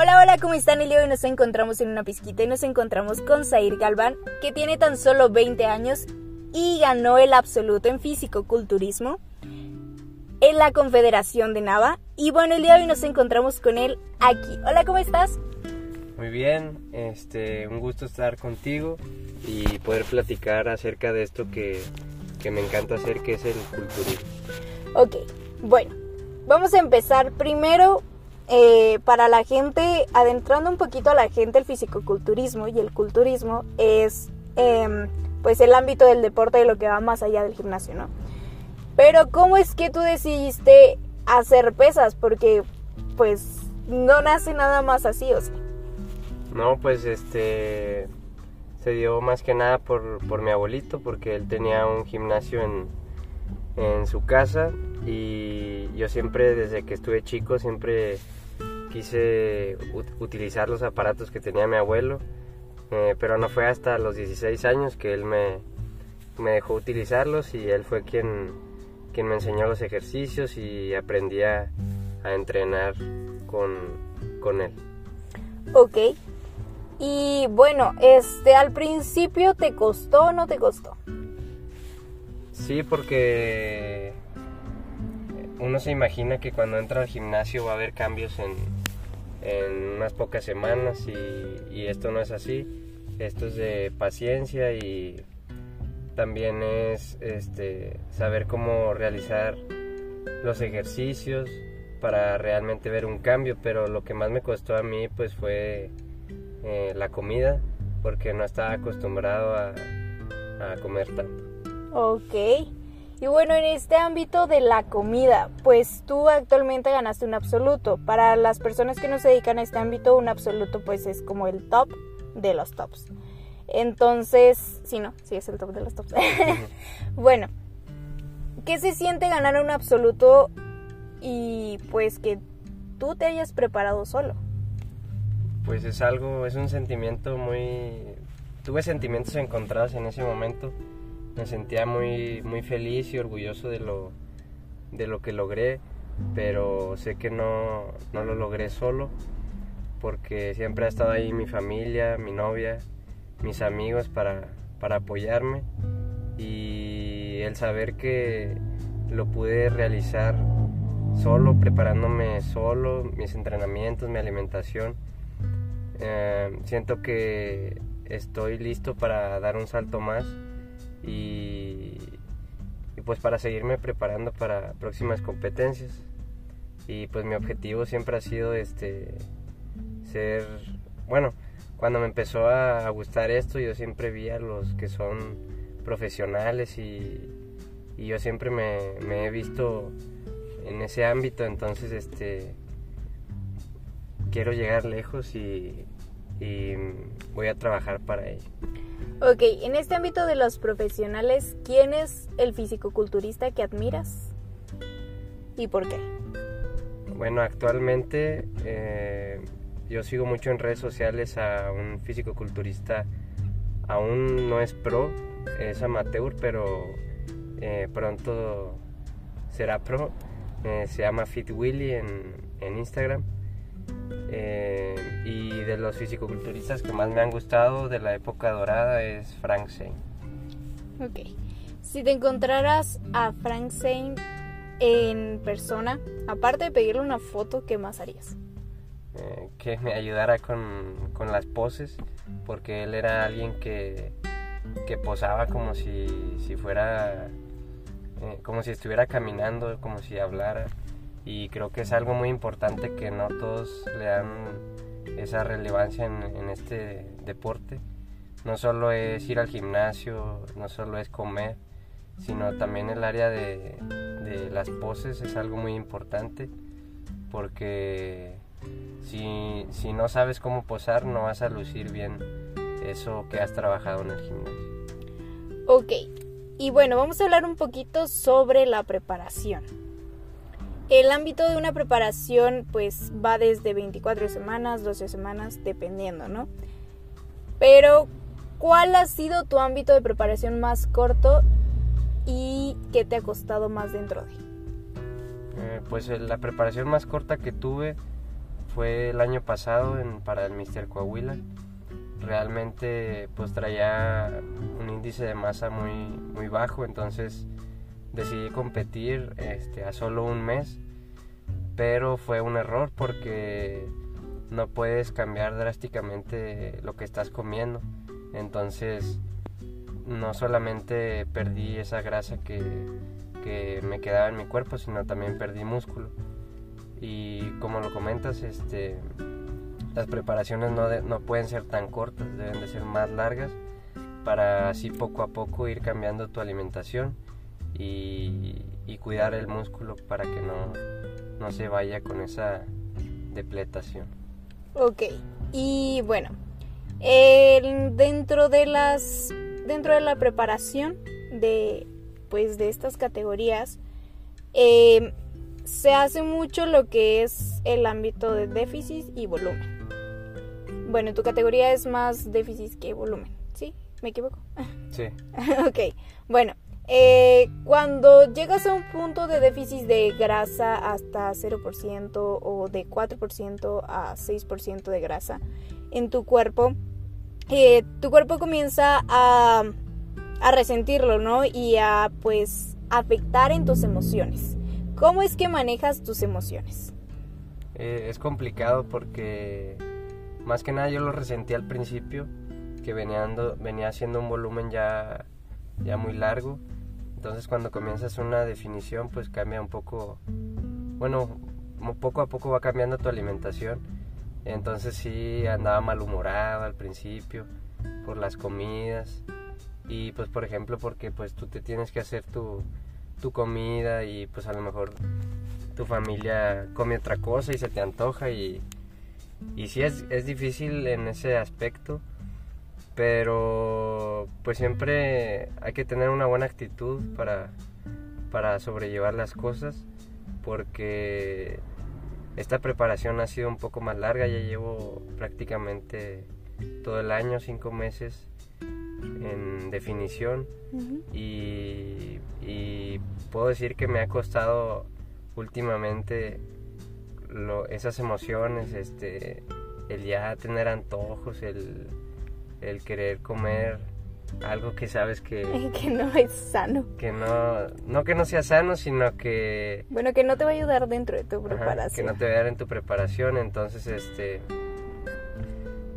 Hola, hola, ¿cómo están? El día de hoy nos encontramos en una pizquita y nos encontramos con Zair Galván, que tiene tan solo 20 años y ganó el absoluto en físico-culturismo en la Confederación de Nava. Y bueno, el día de hoy nos encontramos con él aquí. Hola, ¿cómo estás? Muy bien, este, un gusto estar contigo y poder platicar acerca de esto que, que me encanta hacer, que es el culturismo. Ok, bueno, vamos a empezar primero eh, para la gente, adentrando un poquito a la gente, el fisicoculturismo y el culturismo es em, pues el ámbito del deporte de lo que va más allá del gimnasio, ¿no? Pero ¿cómo es que tú decidiste hacer pesas? Porque pues no nace nada más así, o sea. No, pues este se dio más que nada por, por mi abuelito, porque él tenía un gimnasio en, en su casa y yo siempre desde que estuve chico siempre quise utilizar los aparatos que tenía mi abuelo, eh, pero no fue hasta los 16 años que él me, me dejó utilizarlos y él fue quien, quien me enseñó los ejercicios y aprendí a, a entrenar con, con él. Ok. Y bueno, este al principio te costó o no te costó? Sí, porque uno se imagina que cuando entra al gimnasio va a haber cambios en, en unas pocas semanas y, esto no es así. Esto es de paciencia y también es este, saber cómo realizar los ejercicios para realmente ver un cambio, pero lo que más me costó a mí pues fue eh, la comida, porque no estaba acostumbrado a, a comer tanto. Ok. Y bueno, en este ámbito de la comida, pues tú actualmente ganaste un absoluto. Para las personas que no se dedican a este ámbito, un absoluto pues es como el top de los tops. Entonces, sí, no, sí es el top de los tops. bueno, ¿qué se siente ganar un absoluto y pues que tú te hayas preparado solo? Pues es algo, es un sentimiento muy... Tuve sentimientos encontrados en ese momento me sentía muy, muy feliz y orgulloso de lo, de lo que logré, pero sé que no, no lo logré solo, porque siempre ha estado ahí mi familia, mi novia, mis amigos para, para apoyarme y el saber que lo pude realizar solo, preparándome solo, mis entrenamientos, mi alimentación. Eh, siento que estoy listo para dar un salto más y, pues para seguirme preparando para próximas competencias. Y pues mi objetivo siempre ha sido este ser, bueno, cuando me empezó a gustar esto yo siempre vi a los que son profesionales y, yo siempre me, he visto en ese ámbito, entonces este quiero llegar lejos y, y voy a trabajar para ello. Ok, en este ámbito de los profesionales, ¿quién es el fisicoculturista que admiras? ¿Y por qué? Bueno, actualmente eh, yo sigo mucho en redes sociales a un fisicoculturista, aún no es pro, es amateur, pero eh, pronto será pro. Eh, se llama Fit Willy en, en Instagram. Eh, y de los fisicoculturistas que más me han gustado de la época dorada es Frank Zane. Ok. Si te encontraras a Frank Zane en persona, aparte de pedirle una foto, ¿qué más harías? Eh, que me ayudara con, con, las poses, porque él era alguien que, que posaba como si, si fuera, eh, como si estuviera caminando, como si hablara y creo que es algo muy importante que no todos le dan esa relevancia en, este deporte. No solo es ir al gimnasio, no solo es comer, sino también el área de, las poses es algo muy importante porque si, si, no sabes cómo posar no vas a lucir bien eso que has trabajado en el gimnasio. Ok, y bueno, vamos a hablar un poquito sobre la preparación. El ámbito de una preparación pues va desde 24 semanas, 12 semanas, dependiendo, ¿no? Pero, ¿cuál ha sido tu ámbito de preparación más corto y qué te ha costado más dentro de? Eh, pues la preparación más corta que tuve fue el año pasado para el Mister Coahuila. Realmente pues traía un índice de masa muy, muy bajo, entonces decidí competir este, a solo un mes, pero fue un error porque no puedes cambiar drásticamente lo que estás comiendo. Entonces no solamente perdí esa grasa que, que me quedaba en mi cuerpo, sino también perdí músculo. Y como lo comentas, este, las preparaciones no, no pueden ser tan cortas, deben de ser más largas para así poco a poco ir cambiando tu alimentación y, cuidar el músculo para que no, no se vaya con esa depletación. Ok, y bueno, dentro de las dentro de la preparación de pues de estas categorías eh, se hace mucho lo que es el ámbito de déficit y volumen. Bueno, tu categoría es más déficit que volumen, ¿sí? ¿Me equivoco? Sí. ok, bueno, eh, cuando llegas a un punto de déficit de grasa hasta 0% o de 4% a 6% de grasa en tu cuerpo, eh, tu cuerpo comienza a, resentirlo, ¿no? Y a pues afectar en tus emociones. ¿Cómo es que manejas tus emociones? Eh, es complicado porque más que nada yo lo resentí al principio, que venía, venía haciendo un volumen ya muy largo. Entonces cuando comienzas una definición pues cambia un poco, bueno, poco a poco va cambiando tu alimentación. Entonces sí andaba malhumorado al principio por las comidas y pues por ejemplo porque pues tú te tienes que hacer tu, tu comida y pues a lo mejor tu familia come otra cosa y se te antoja y, y sí es, es difícil en ese aspecto pero pues siempre hay que tener una buena actitud para, para sobrellevar las cosas porque esta preparación ha sido un poco más larga, ya llevo prácticamente todo el año, cinco meses en definición y, puedo decir que me ha costado últimamente esas emociones, este, el ya tener antojos, el, el querer comer algo que sabes que... que no es sano. Que no, no que no sea sano, sino que... Bueno, que no te va a ayudar dentro de tu preparación. que no te va a ayudar en tu preparación, entonces este...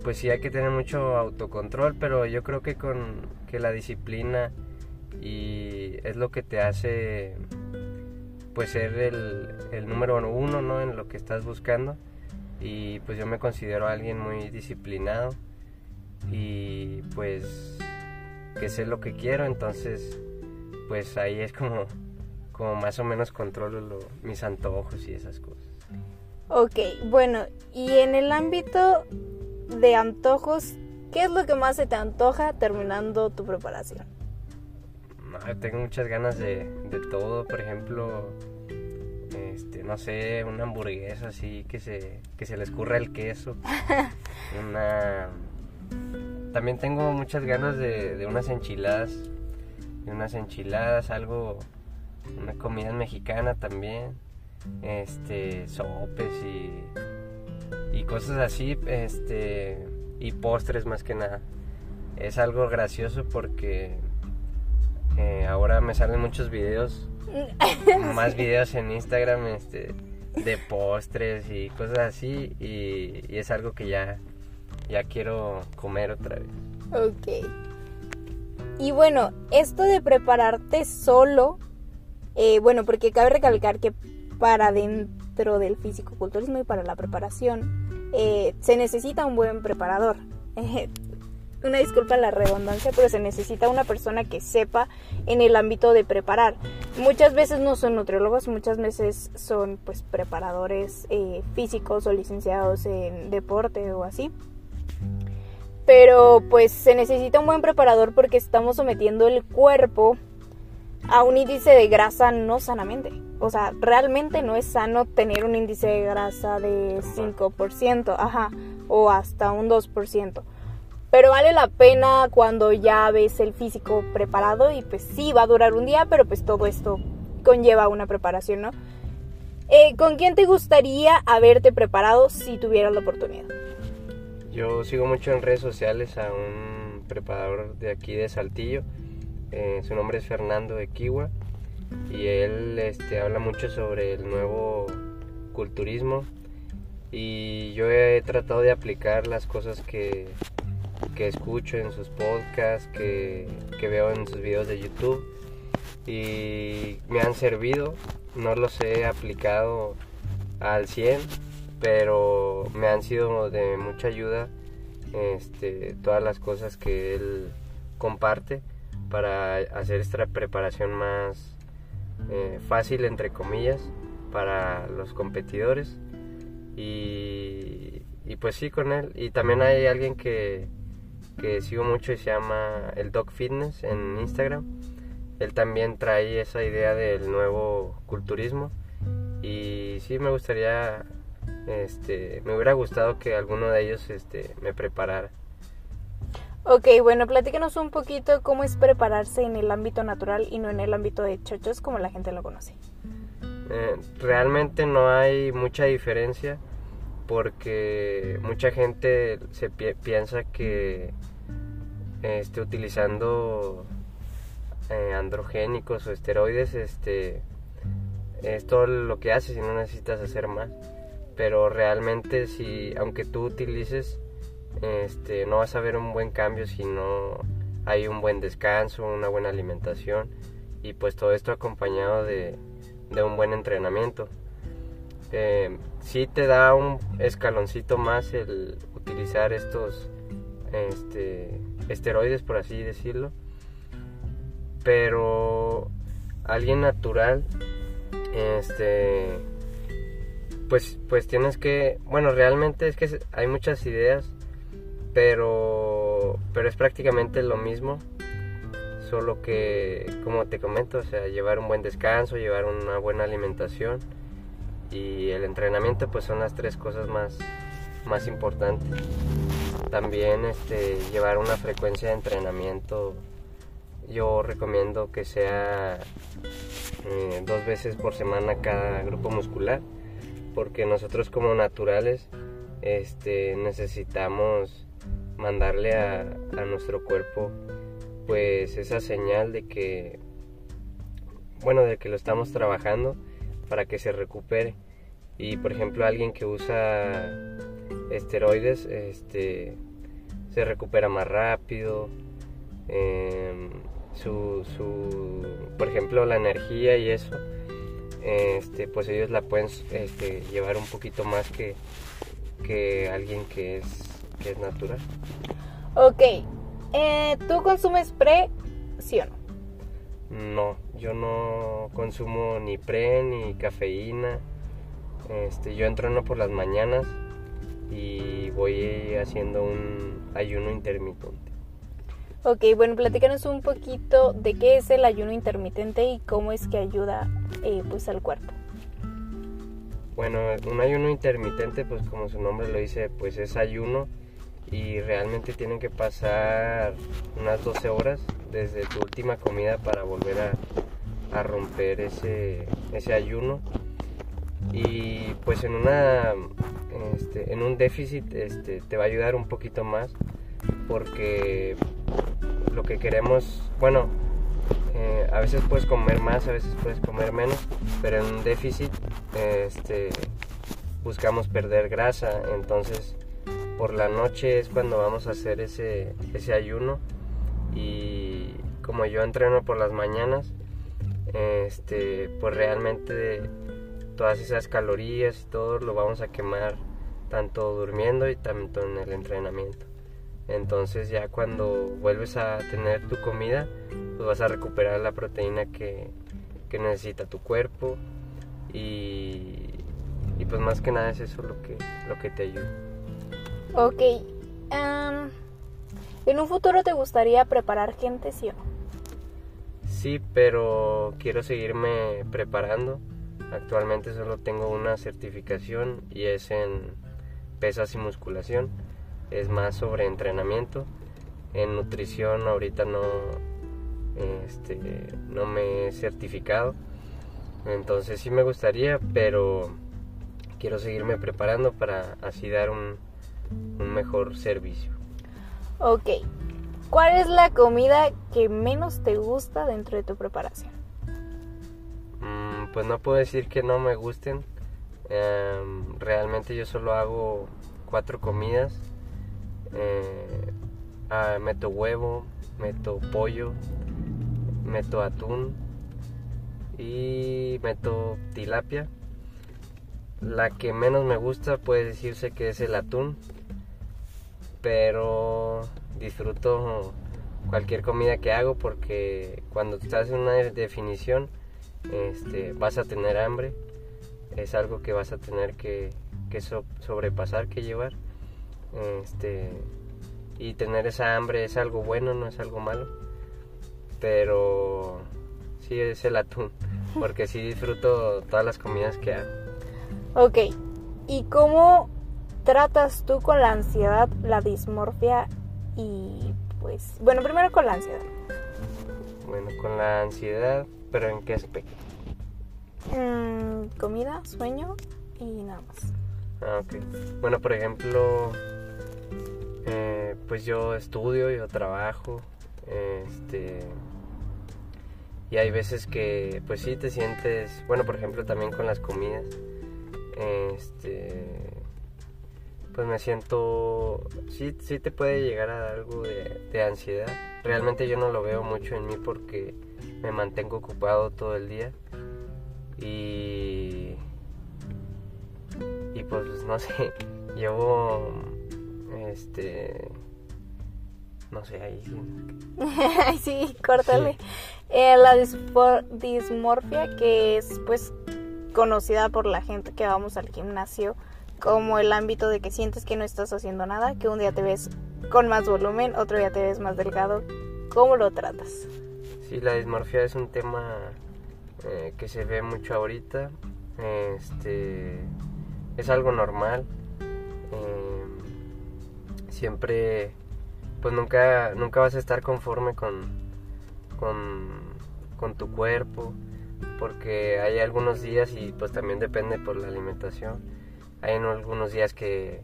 Pues sí hay que tener mucho autocontrol, pero yo creo que con que la disciplina y es lo que te hace pues ser el, el número uno ¿no? en lo que estás buscando y pues yo me considero alguien muy disciplinado y pues que sé lo que quiero, entonces pues ahí es como, como más o menos controlo mis antojos y esas cosas. Ok, bueno, y en el ámbito de antojos, ¿qué es lo que más se te antoja terminando tu preparación? tengo muchas ganas de, de todo, por ejemplo, este, no sé, una hamburguesa así que se, que se le escurra el queso, una también tengo muchas ganas de, unas enchiladas, de unas enchiladas, algo, una comida mexicana también, este, sopes y, y cosas así, este, y postres más que nada. Es algo gracioso porque eh, ahora me salen muchos videos, más videos en Instagram, este, de postres y cosas así, y es algo que ya ya quiero comer otra vez. Ok. Y bueno, esto de prepararte solo, eh, bueno, porque cabe recalcar que para dentro del físico-culturismo y para la preparación eh, se necesita un buen preparador. una disculpa la redundancia, pero se necesita una persona que sepa en el ámbito de preparar. Muchas veces no son nutriólogos, muchas veces son pues preparadores eh, físicos o licenciados en deporte o así pero pues se necesita un buen preparador porque estamos sometiendo el cuerpo a un índice de grasa no sanamente. O sea, realmente no es sano tener un índice de grasa de 5%, ajá, o hasta un 2%. Pero vale la pena cuando ya ves el físico preparado y pues sí, va a durar un día, pero pues todo esto conlleva una preparación, ¿no? Eh, ¿Con quién te gustaría haberte preparado si tuvieras la oportunidad? Yo sigo mucho en redes sociales a un preparador de aquí de Saltillo. Eh, su nombre es Fernando de Kiwa y él este, habla mucho sobre el nuevo culturismo. Y yo he tratado de aplicar las cosas que, que escucho en sus podcasts, que, que, veo en sus videos de YouTube. Y me han servido, no los he aplicado al 100, pero me han sido de mucha ayuda este, todas las cosas que él comparte para hacer esta preparación más eh, fácil, entre comillas, para los competidores. Y, pues sí, con él. Y también hay alguien que, que sigo mucho y se llama el Dog Fitness en Instagram. Él también trae esa idea del nuevo culturismo. Y sí, me gustaría, este, me hubiera gustado que alguno de ellos este, me preparara. Ok, bueno, platícanos un poquito cómo es prepararse en el ámbito natural y no en el ámbito de chochos como la gente lo conoce. Eh, realmente no hay mucha diferencia porque mucha gente se piensa que esté utilizando eh, androgénicos o esteroides este es todo lo que haces y no necesitas hacer más pero realmente si aunque tú utilices este, no vas a ver un buen cambio si no hay un buen descanso, una buena alimentación y pues todo esto acompañado de, un buen entrenamiento. Eh, sí te da un escaloncito más el utilizar estos este, esteroides, por así decirlo, pero alguien natural, este, pues, pues tienes que, bueno, realmente es que hay muchas ideas pero, pero es prácticamente lo mismo, solo que, como te comento, o sea, llevar un buen descanso, llevar una buena alimentación y el entrenamiento pues son las tres cosas más, más importantes. También este, llevar una frecuencia de entrenamiento, yo recomiendo que sea eh, dos veces por semana cada grupo muscular, porque nosotros como naturales este, necesitamos mandarle a, nuestro cuerpo pues esa señal de que bueno de que lo estamos trabajando para que se recupere. Y por ejemplo alguien que usa esteroides este se recupera más rápido em, su, su, por ejemplo la energía y eso este pues ellos la pueden este, llevar un poquito más que que alguien que es que es natural. Ok, eh, ¿tú consumes pre, sí o no? No, yo no consumo ni pre ni cafeína. Este, yo entreno por las mañanas y voy haciendo un ayuno intermitente. Ok, bueno, platícanos un poquito de qué es el ayuno intermitente y cómo es que ayuda eh, pues al cuerpo. Bueno, un ayuno intermitente, pues como su nombre lo dice, pues es ayuno y realmente tienen que pasar unas 12 horas desde tu última comida para volver a, romper ese, ese, ayuno y pues en una este, en un déficit este, te va a ayudar un poquito más porque lo que queremos bueno eh, a veces puedes comer más a veces puedes comer menos pero en un déficit este, buscamos perder grasa entonces por la noche es cuando vamos a hacer ese, ese ayuno y como yo entreno por las mañanas, este, pues realmente todas esas calorías y todo lo vamos a quemar tanto durmiendo y tanto en el entrenamiento. Entonces ya cuando vuelves a tener tu comida, pues vas a recuperar la proteína que, que necesita tu cuerpo y, y, pues más que nada es eso lo que, lo que te ayuda. Ok. ¿En un futuro te gustaría preparar gente, sí o no? Sí, pero quiero seguirme preparando. Actualmente solo tengo una certificación y es en pesas y musculación. Es más sobre entrenamiento. En nutrición ahorita no, este, no me he certificado. Entonces sí me gustaría, pero quiero seguirme preparando para así dar un, un mejor servicio. Ok. ¿Cuál es la comida que menos te gusta dentro de tu preparación? Mm, pues no puedo decir que no me gusten. Em, realmente yo solo hago cuatro comidas. Eh, ah, meto huevo, meto pollo, meto atún y meto tilapia. La que menos me gusta puede decirse que es el atún, pero disfruto cualquier comida que hago porque cuando estás en una definición este, vas a tener hambre, es algo que vas a tener que, sobrepasar, que llevar. Este, y tener esa hambre es algo bueno, no es algo malo. Pero sí es el atún, porque sí disfruto todas las comidas que hago. Ok, ¿y cómo tratas tú con la ansiedad, la dismorfia y pues, bueno, primero con la ansiedad? Bueno, con la ansiedad, pero ¿en qué aspecto? Mm, comida, sueño y nada más. Ah, ok. Bueno, por ejemplo, eh, pues yo estudio, yo trabajo, este, y hay veces que, pues sí te sientes, bueno, por ejemplo también con las comidas, este, pues me siento, sí, sí te puede llegar a algo de, de ansiedad. Realmente yo no lo veo mucho en mí porque me mantengo ocupado todo el día y y pues no sé llevo este no sé ahí sí, sí córtale eh, la dismorfia que es pues conocida por la gente que vamos al gimnasio como el ámbito de que sientes que no estás haciendo nada que un día te ves con más volumen otro día te ves más delgado cómo lo tratas sí la dismorfia es un tema eh, que se ve mucho ahorita. Este, es algo normal. Eh, siempre, pues nunca, nunca vas a estar conforme con, con, con tu cuerpo, porque hay algunos días y pues también depende por la alimentación. Hay algunos días que,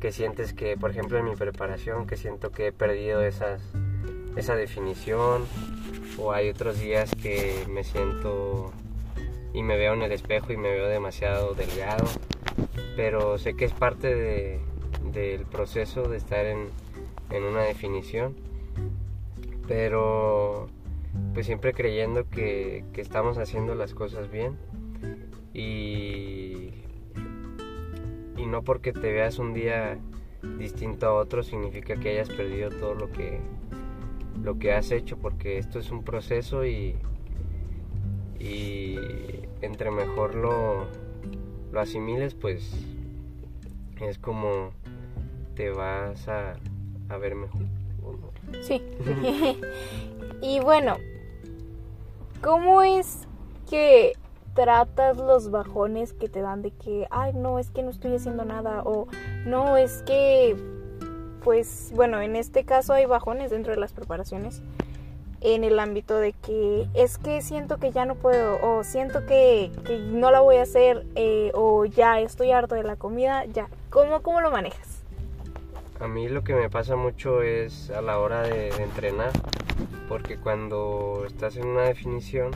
que sientes que, por ejemplo, en mi preparación, que siento que he perdido esa definición o hay otros días que me siento y me veo en el espejo y me veo demasiado delgado, pero sé que es parte de, del proceso de estar en, en, una definición, pero pues siempre creyendo que, que estamos haciendo las cosas bien y, y no porque te veas un día distinto a otro significa que hayas perdido todo lo que lo que has hecho porque esto es un proceso y, y entre mejor lo, lo asimiles pues es como te vas a, a ver mejor. Sí. y bueno, ¿cómo es que tratas los bajones que te dan de que, ay, no, es que no estoy haciendo nada o no, es que pues bueno, en este caso hay bajones dentro de las preparaciones en el ámbito de que es que siento que ya no puedo o siento que, no la voy a hacer eh, o ya estoy harto de la comida, ya. ¿Cómo, ¿Cómo lo manejas? A mí lo que me pasa mucho es a la hora de, entrenar, porque cuando estás en una definición,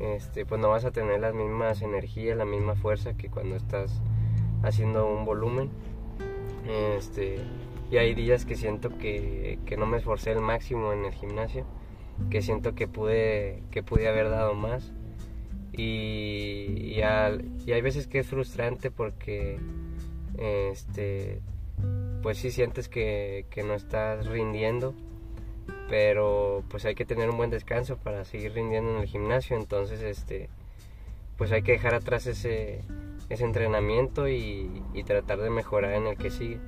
este, pues no vas a tener las mismas energías, la misma fuerza que cuando estás haciendo un volumen. Este, y hay días que siento que, no me esforcé el máximo en el gimnasio, que siento que pude, que pude haber dado más. Y, y, hay veces que es frustrante porque este pues sí sientes que, que, no estás rindiendo pero pues hay que tener un buen descanso para seguir rindiendo en el gimnasio entonces este pues hay que dejar atrás ese, ese entrenamiento y, tratar de mejorar en el que sigue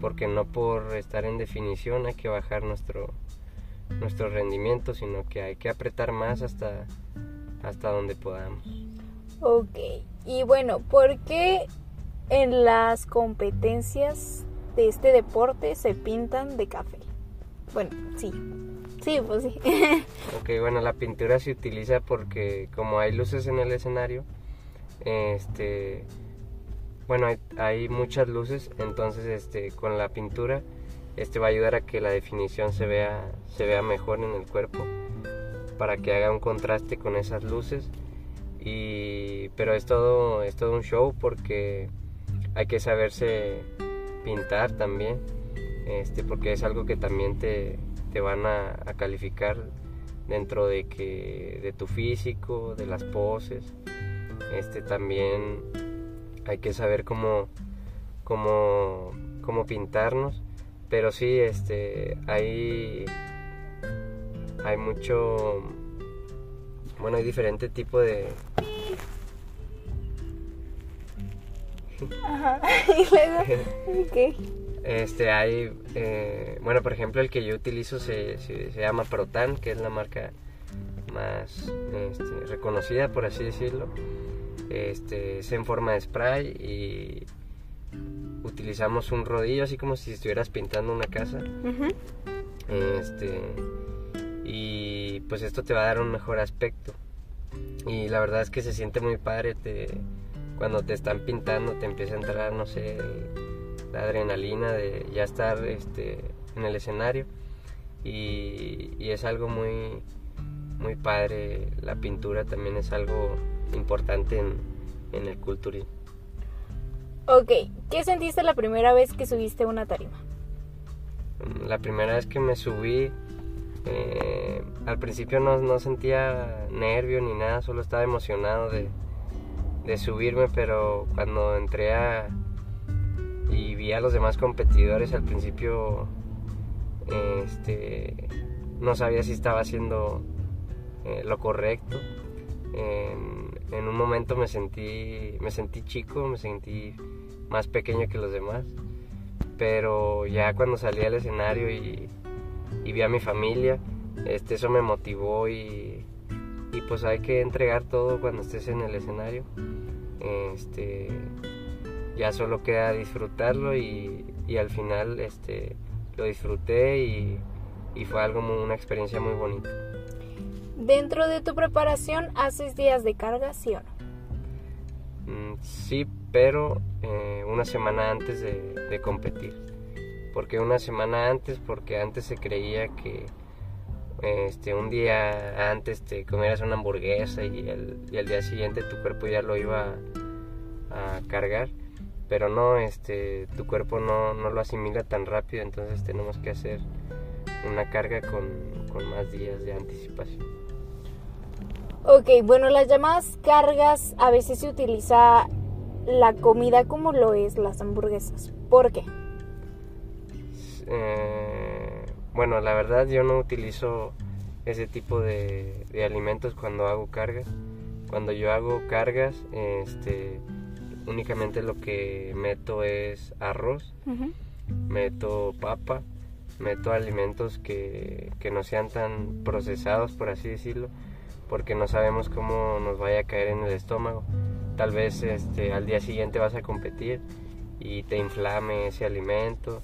porque no por estar en definición hay que bajar nuestro, nuestro rendimiento, sino que hay que apretar más hasta, hasta donde podamos. Ok, y bueno, ¿por qué en las competencias de este deporte se pintan de café? Bueno, sí. Sí, pues sí. ok, bueno, la pintura se utiliza porque como hay luces en el escenario, este, bueno, hay, hay muchas luces, entonces este, con la pintura este va a ayudar a que la definición se vea, se vea mejor en el cuerpo para que haga un contraste con esas luces y pero es todo es todo un show porque hay que saberse pintar también este porque es algo que también te, te van a, calificar dentro de que de tu físico de las poses. Este también hay que saber cómo cómo cómo pintarnos. Pero sí este hay hay mucho bueno hay diferente tipo de Ajá. y luego ¿qué? este hay eh, bueno por ejemplo el que yo utilizo se, se, llama Protan que es la marca más este, reconocida por así decirlo este es en forma de spray y utilizamos un rodillo así como si estuvieras pintando una casa este y pues esto te va a dar un mejor aspecto y la verdad es que se siente muy padre te, cuando te están pintando te empieza a entrar no sé la adrenalina de ya estar este, en el escenario. Y, y es algo muy muy padre. La pintura también es algo importante en, en el culturismo. Ok, ¿qué sentiste la primera vez que subiste una tarima? La primera vez que me subí, eh, al principio no, sentía nervio ni nada, solo estaba emocionado de, subirme, pero cuando entré a, y vi a los demás competidores, al principio este, no sabía si estaba haciendo eh, lo correcto. En, en, un momento me sentí, me sentí chico, me sentí más pequeño que los demás. Pero ya cuando salí al escenario y, vi a mi familia, este, eso me motivó y, y, pues hay que entregar todo cuando estés en el escenario. Este, ya solo queda disfrutarlo y, y al final este, lo disfruté y, y fue algo muy, una experiencia muy bonita. Dentro de tu preparación haces días de carga, ¿sí o no? Mm, sí, pero eh, una semana antes de, competir. porque una semana antes? Porque antes se creía que este, un día antes te comieras una hamburguesa y el, y día siguiente tu cuerpo ya lo iba a, cargar. Pero no, este, tu cuerpo no, lo asimila tan rápido, entonces tenemos que hacer una carga con, con más días de anticipación. Ok, bueno, las llamadas cargas a veces se utiliza la comida como lo es las hamburguesas. ¿Por qué? Eh, bueno, la verdad yo no utilizo ese tipo de, alimentos cuando hago cargas. Cuando yo hago cargas, este, únicamente lo que meto es arroz, meto papa, meto alimentos que, que no sean tan procesados, por así decirlo, porque no sabemos cómo nos vaya a caer en el estómago tal vez este, al día siguiente vas a competir y te inflame ese alimento,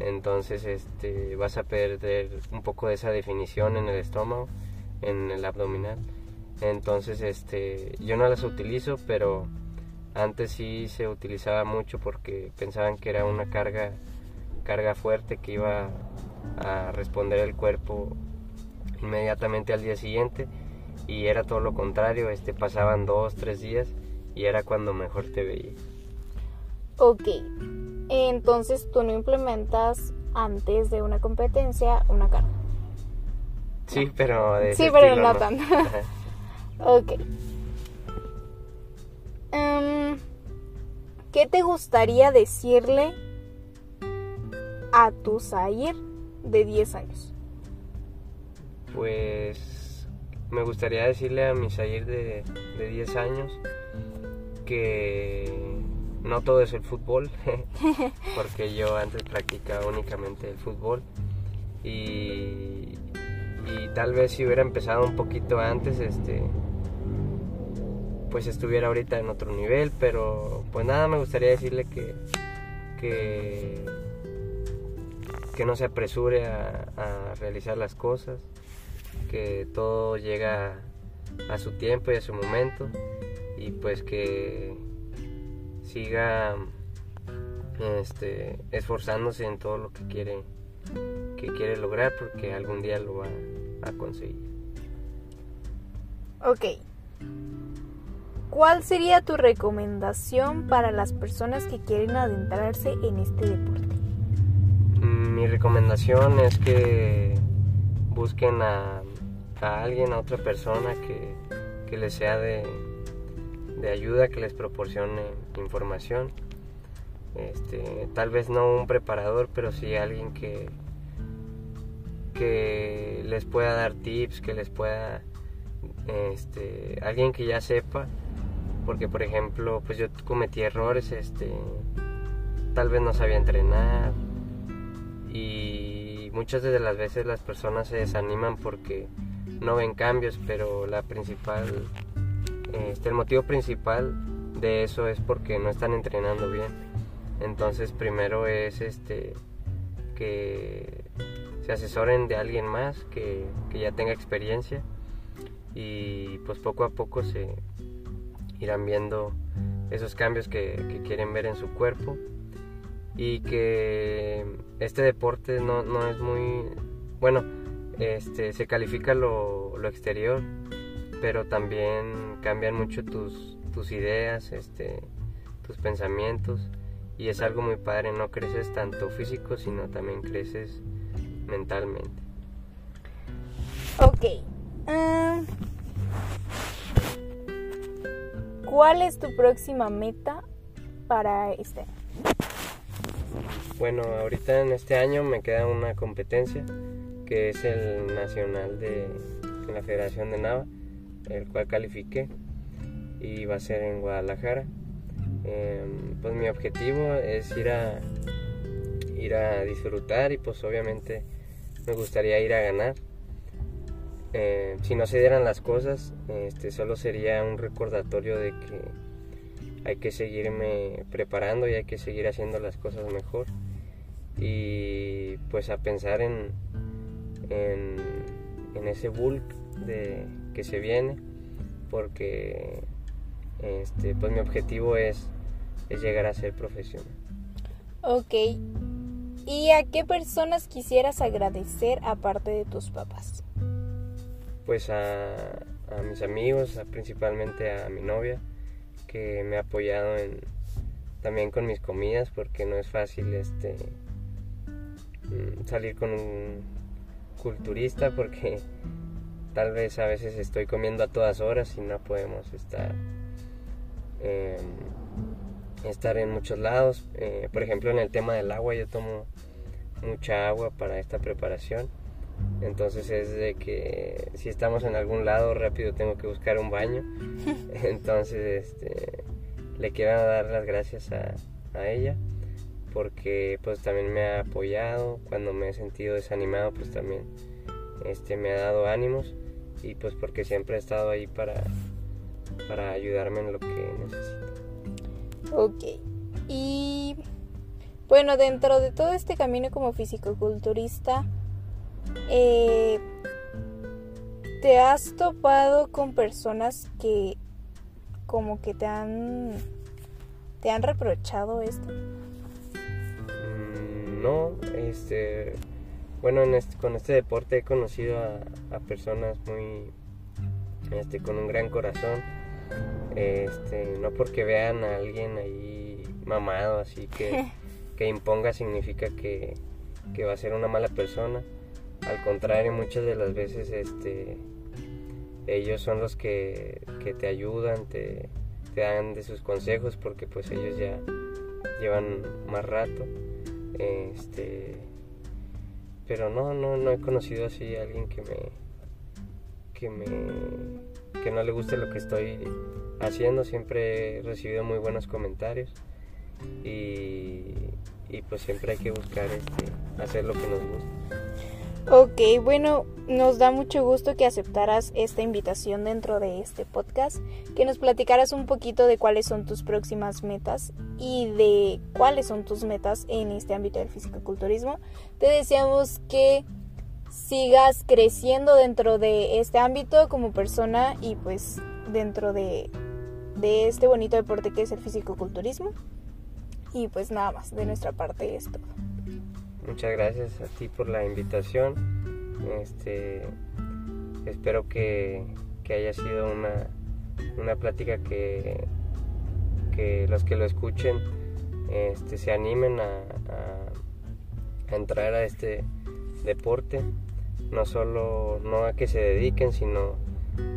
entonces este, vas a perder un poco de esa definición en el estómago, en el abdominal. Entonces este, yo no las utilizo, pero antes sí se utilizaba mucho porque pensaban que era una carga, carga fuerte que iba a responder el cuerpo inmediatamente al día siguiente y era todo lo contrario, este, pasaban dos, tres días y era cuando mejor te veía. Ok, entonces tú no implementas antes de una competencia una carga. Sí, pero de Sí, pero no, tanto. ok. Em, ¿Qué te gustaría decirle a tu Zair de 10 años? Pues me gustaría decirle a mi Zair de, de 10 años que no todo es el fútbol, porque yo antes practicaba únicamente el fútbol. Y, tal vez si hubiera empezado un poquito antes, este, pues estuviera ahorita en otro nivel, pero pues nada, me gustaría decirle que, que, que no se apresure a, a realizar las cosas, que todo llega a su tiempo y a su momento y pues que siga este, esforzándose en todo lo que quiere que quiere lograr porque algún día lo va a conseguir. Ok. ¿Cuál sería tu recomendación para las personas que quieren adentrarse en este deporte? Mm, mi recomendación es que busquen a, a alguien, a otra persona que, que les sea de, de ayuda, que les proporcione información. Este, tal vez no un preparador, pero sí alguien que, que les pueda dar tips, que les pueda, este, alguien que ya sepa, porque por ejemplo, pues yo cometí errores, este, tal vez no sabía entrenar y muchas de las veces las personas se desaniman porque no ven cambios, pero la principal, este, el motivo principal de eso es porque no están entrenando bien. Entonces primero es este que se asesoren de alguien más que, ya tenga experiencia y pues poco a poco se irán viendo esos cambios que, quieren ver en su cuerpo y que este deporte no, no es muy bueno este se califica lo, lo, exterior pero también cambian mucho tus, tus ideas este tus pensamientos y es algo muy padre, no creces tanto físico, sino también creces mentalmente. Ok. Ah, ¿Cuál es tu próxima meta para este año? Bueno, ahorita en este año me queda una competencia que es el nacional de la Federación de Nava, el cual califiqué y va a ser en Guadalajara. Em, pues mi objetivo es ir a ir a disfrutar y pues obviamente me gustaría ir a ganar em, si no se dieran las cosas este solo sería un recordatorio de que hay que seguirme preparando y hay que seguir haciendo las cosas mejor y pues a pensar en en, en ese bulk de que se viene porque este pues mi objetivo es es llegar a ser profesional. Ok. ¿Y a qué personas quisieras agradecer aparte de tus papás? Pues a, a mis amigos, principalmente a mi novia, que me ha apoyado en, también con mis comidas, porque no es fácil este mm, salir con un culturista, porque tal vez a veces estoy comiendo a todas horas y no podemos estar eh, estar en muchos lados. Eh, por ejemplo, en el tema del agua, yo tomo mucha agua para esta preparación. Entonces es de que si estamos en algún lado rápido tengo que buscar un baño. Entonces este, le quiero dar las gracias a, a, ella porque pues también me ha apoyado cuando me he sentido desanimado pues también este, me ha dado ánimos y pues porque siempre ha estado ahí para, para ayudarme en lo que necesito. Ok. Y bueno, dentro de todo este camino como fisicoculturista, eh, ¿te has topado con personas que como que te han te han reprochado esto? Mm, no, este, bueno, este, con este deporte he conocido a, a personas muy, este, con un gran corazón este, no porque vean a alguien ahí mamado, así que, que imponga significa que, que, va a ser una mala persona. Al contrario, muchas de las veces este, ellos son los que, que te ayudan, te, te, dan de sus consejos porque pues ellos ya llevan más rato. Este, pero no, no, no he conocido así a alguien que me, que me que no le guste lo que estoy haciendo, siempre he recibido muy buenos comentarios y, y pues siempre hay que buscar este, hacer lo que nos gusta. Ok, bueno, nos da mucho gusto que aceptaras esta invitación dentro de este podcast, que nos platicaras un poquito de cuáles son tus próximas metas y de cuáles son tus metas en este ámbito del fisicoculturismo. Te deseamos que sigas creciendo dentro de este ámbito como persona y pues dentro de, de este bonito deporte que es el fisicoculturismo. Y pues nada más, de nuestra parte es todo. Muchas gracias a ti por la invitación. Este, espero que, haya sido una, una plática que, que, los que lo escuchen este, se animen a, entrar a este deporte. No solo no a que se dediquen, sino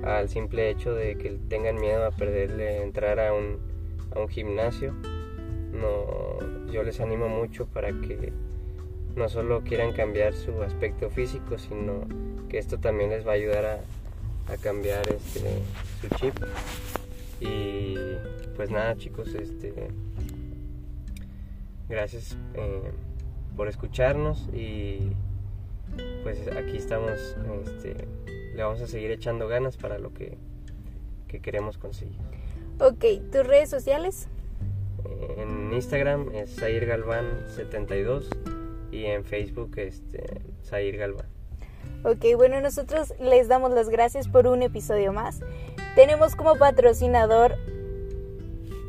al simple hecho de que tengan miedo a perderle entrar a un, a un gimnasio. No, yo les animo mucho para que no solo quieran cambiar su aspecto físico, sino que esto también les va a ayudar a, cambiar este, su chip. Y pues nada chicos, este, gracias eh, por escucharnos y pues aquí estamos, este, le vamos a seguir echando ganas para lo que, queremos conseguir. Ok, ¿tus redes sociales? en Instagram es Zair Galván 72 y en Facebook este, Zair Galván. Ok, bueno, nosotros les damos las gracias por un episodio más. Tenemos como patrocinador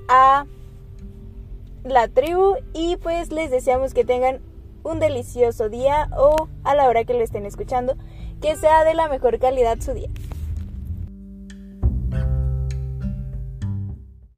a la tribu y pues les deseamos que tengan un delicioso día o a la hora que lo estén escuchando, que sea de la mejor calidad su día.